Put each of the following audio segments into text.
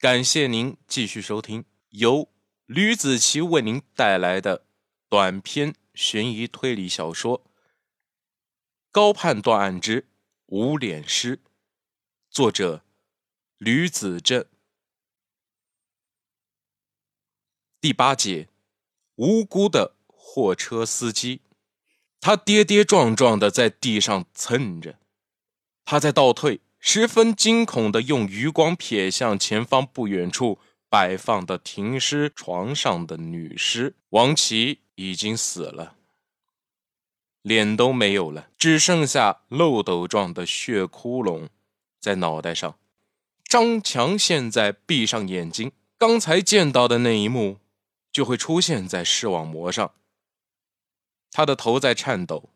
感谢您继续收听由吕子奇为您带来的短篇悬疑推理小说《高判断案之无脸尸》，作者吕子正。第八节，无辜的货车司机，他跌跌撞撞的在地上蹭着，他在倒退。十分惊恐的用余光瞥向前方不远处摆放的停尸床上的女尸，王琦已经死了，脸都没有了，只剩下漏斗状的血窟窿在脑袋上。张强现在闭上眼睛，刚才见到的那一幕就会出现在视网膜上。他的头在颤抖，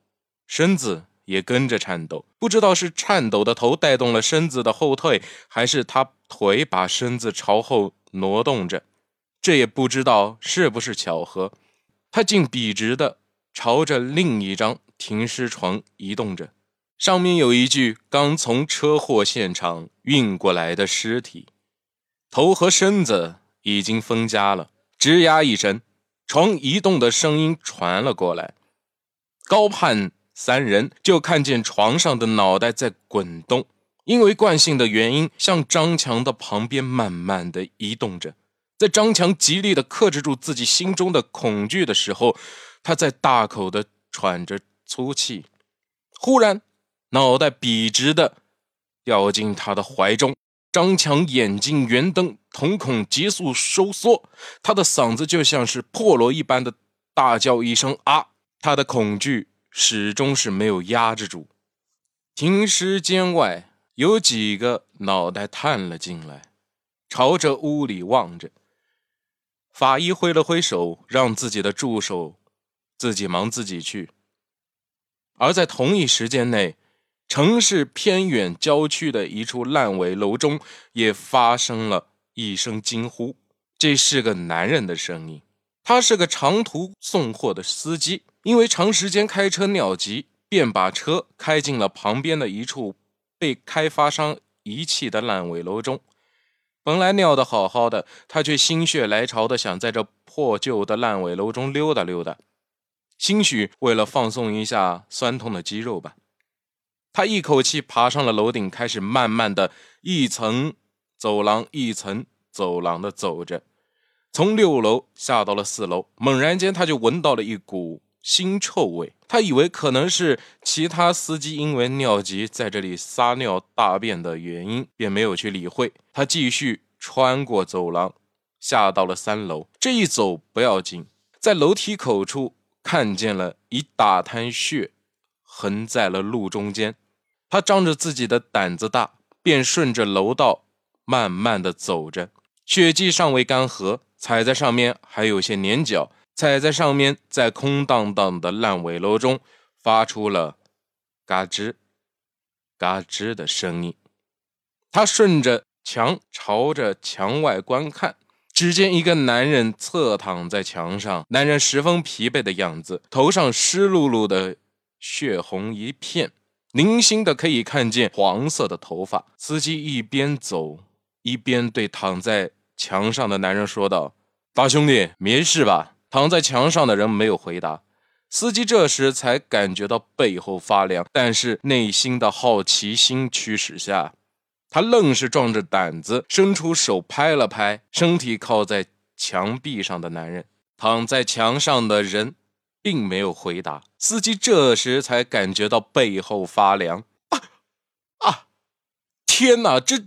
身子。也跟着颤抖，不知道是颤抖的头带动了身子的后退，还是他腿把身子朝后挪动着，这也不知道是不是巧合。他竟笔直的朝着另一张停尸床移动着，上面有一具刚从车祸现场运过来的尸体，头和身子已经分家了。吱呀一声，床移动的声音传了过来，高盼。三人就看见床上的脑袋在滚动，因为惯性的原因，向张强的旁边慢慢的移动着。在张强极力的克制住自己心中的恐惧的时候，他在大口的喘着粗气。忽然，脑袋笔直的掉进他的怀中，张强眼睛圆瞪，瞳孔急速收缩，他的嗓子就像是破锣一般的大叫一声啊！他的恐惧。始终是没有压制住。停尸间外有几个脑袋探了进来，朝着屋里望着。法医挥了挥手，让自己的助手自己忙自己去。而在同一时间内，城市偏远郊区的一处烂尾楼中也发生了一声惊呼。这是个男人的声音，他是个长途送货的司机。因为长时间开车尿急，便把车开进了旁边的一处被开发商遗弃的烂尾楼中。本来尿得好好的，他却心血来潮的想在这破旧的烂尾楼中溜达溜达，兴许为了放松一下酸痛的肌肉吧。他一口气爬上了楼顶，开始慢慢的一层走廊一层走廊的走着，从六楼下到了四楼。猛然间，他就闻到了一股。腥臭味，他以为可能是其他司机因为尿急在这里撒尿大便的原因，便没有去理会。他继续穿过走廊，下到了三楼。这一走不要紧，在楼梯口处看见了一大滩血，横在了路中间。他仗着自己的胆子大，便顺着楼道慢慢的走着。血迹尚未干涸，踩在上面还有些粘脚。踩在上面，在空荡荡的烂尾楼中发出了“嘎吱、嘎吱”的声音。他顺着墙朝着墙外观看，只见一个男人侧躺在墙上，男人十分疲惫的样子，头上湿漉漉的，血红一片，零星的可以看见黄色的头发。司机一边走一边对躺在墙上的男人说道：“大兄弟，没事吧？”躺在墙上的人没有回答，司机这时才感觉到背后发凉，但是内心的好奇心驱使下，他愣是壮着胆子伸出手拍了拍身体靠在墙壁上的男人。躺在墙上的人并没有回答，司机这时才感觉到背后发凉。啊啊！天哪，这……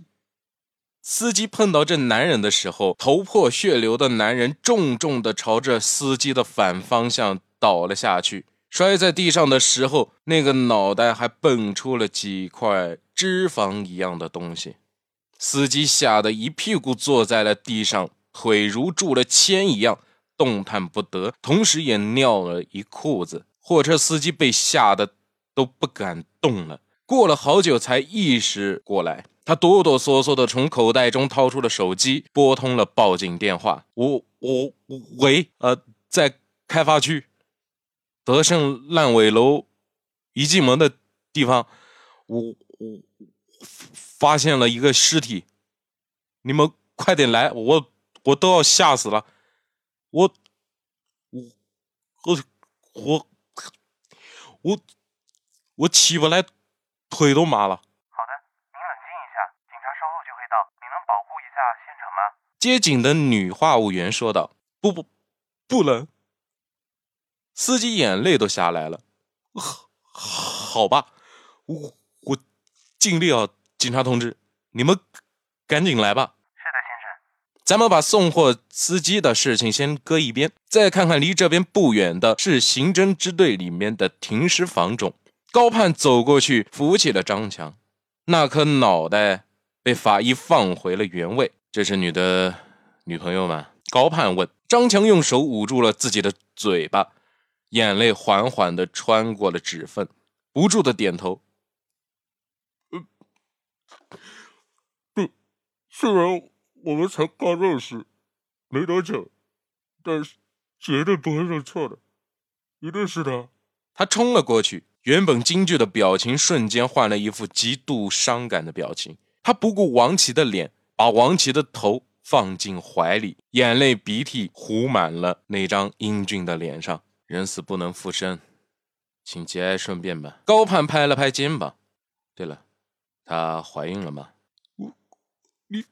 司机碰到这男人的时候，头破血流的男人重重的朝着司机的反方向倒了下去，摔在地上的时候，那个脑袋还蹦出了几块脂肪一样的东西。司机吓得一屁股坐在了地上，腿如铸了铅一样动弹不得，同时也尿了一裤子。货车司机被吓得都不敢动了，过了好久才意识过来。他哆哆嗦嗦的从口袋中掏出了手机，拨通了报警电话。我我喂，呃，在开发区德胜烂尾楼一进门的地方，我我发现了一个尸体，你们快点来，我我都要吓死了，我我我我我我起不来，腿都麻了。好的，您冷静一下，警察稍后就会到，你能保护一下现场吗？接警的女话务员说道：“不不，不能。”司机眼泪都下来了。好吧，我我尽力啊，警察同志，你们赶紧来吧。是的，先生。咱们把送货司机的事情先搁一边，再看看离这边不远的是刑侦支队里面的停尸房中。高盼走过去扶起了张强，那颗脑袋被法医放回了原位。这是你的女朋友吗？高盼问。张强用手捂住了自己的嘴巴。眼泪缓缓的穿过了指缝，不住的点头。对，虽然我们才刚认识没多久，但是绝对不会认错的，一定是他。他冲了过去，原本惊惧的表情瞬间换了一副极度伤感的表情。他不顾王琦的脸，把王琦的头放进怀里，眼泪鼻涕糊满了那张英俊的脸上。人死不能复生，请节哀顺变吧。高盼拍了拍肩膀。对了，她怀孕了吗？我，你，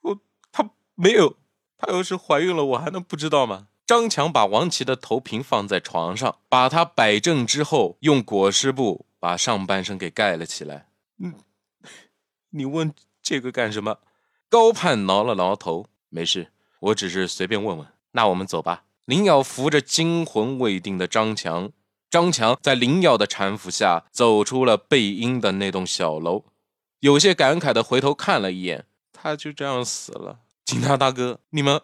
我，她没有。她要是怀孕了，我还能不知道吗？张强把王琦的头平放在床上，把她摆正之后，用裹尸布把上半身给盖了起来。嗯，你问这个干什么？高盼挠了挠头，没事，我只是随便问问。那我们走吧。林耀扶着惊魂未定的张强，张强在林耀的搀扶下走出了背阴的那栋小楼，有些感慨的回头看了一眼，他就这样死了。警察大哥，你们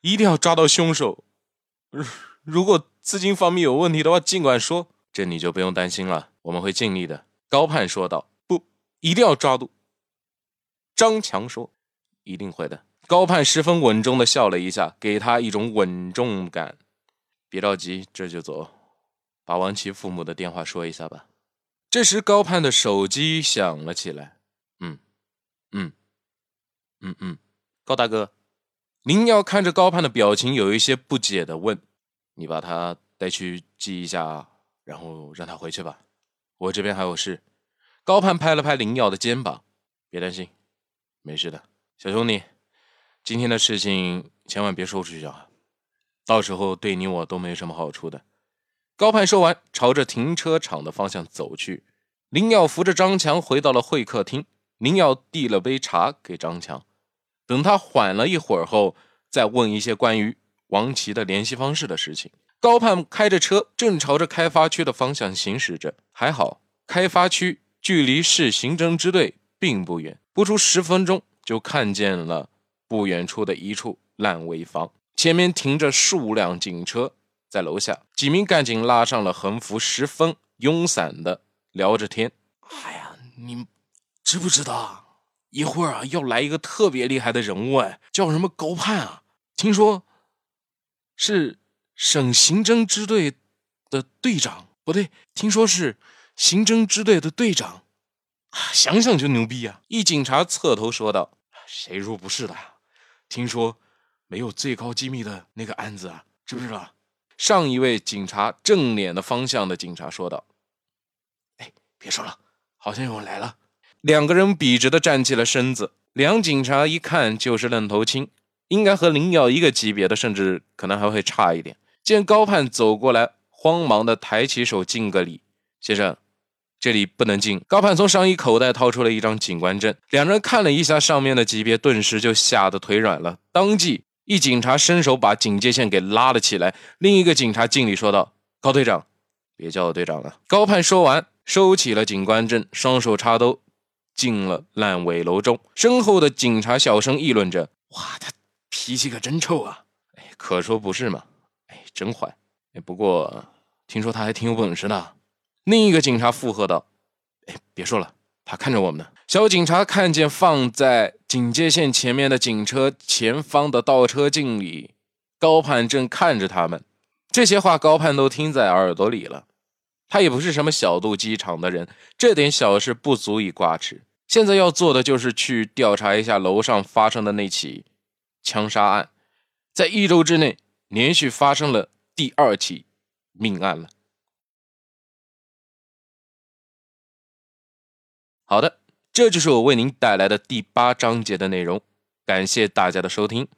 一定要抓到凶手。如果资金方面有问题的话，尽管说，这你就不用担心了，我们会尽力的。高盼说道。不，一定要抓住。张强说，一定会的。高盼十分稳重的笑了一下，给他一种稳重感。别着急，这就走。把王琦父母的电话说一下吧。这时，高盼的手机响了起来。嗯，嗯，嗯嗯，高大哥，林耀看着高盼的表情，有一些不解的问：“你把他带去记一下，然后让他回去吧。我这边还有事。”高盼拍了拍林耀的肩膀：“别担心，没事的，小兄弟。”今天的事情千万别说出去啊，到时候对你我都没什么好处的。高盼说完，朝着停车场的方向走去。林耀扶着张强回到了会客厅，林耀递了杯茶给张强，等他缓了一会儿后，再问一些关于王琦的联系方式的事情。高盼开着车，正朝着开发区的方向行驶着。还好，开发区距离市刑侦支队并不远，不出十分钟就看见了。不远处的一处烂尾房前面停着数辆警车，在楼下几名干警拉上了横幅，十分慵散的聊着天。哎呀，你知不知道？一会儿啊要来一个特别厉害的人物，哎，叫什么高盼啊？听说是省刑侦支队的队长，不对，听说是刑侦支队的队长。想想就牛逼啊！一警察侧头说道：“谁说不是的？”听说没有最高机密的那个案子啊，知不知道？上一位警察正脸的方向的警察说道：“哎，别说了，好像有人来了。”两个人笔直的站起了身子。两警察一看就是愣头青，应该和林耀一个级别的，甚至可能还会差一点。见高盼走过来，慌忙的抬起手敬个礼：“先生。”这里不能进。高盼从上衣口袋掏出了一张警官证，两人看了一下上面的级别，顿时就吓得腿软了。当即，一警察伸手把警戒线给拉了起来，另一个警察敬礼说道：“高队长，别叫我队长了。”高盼说完，收起了警官证，双手插兜，进了烂尾楼中。身后的警察小声议论着：“哇，他脾气可真臭啊！”哎，可说不是嘛。哎，真坏。哎，不过听说他还挺有本事的。另一个警察附和道：“哎，别说了，他看着我们呢。”小警察看见放在警戒线前面的警车前方的倒车镜里，高盼正看着他们。这些话高盼都听在耳朵里了。他也不是什么小肚鸡肠的人，这点小事不足以挂齿。现在要做的就是去调查一下楼上发生的那起枪杀案，在一周之内连续发生了第二起命案了。好的，这就是我为您带来的第八章节的内容，感谢大家的收听，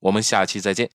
我们下期再见。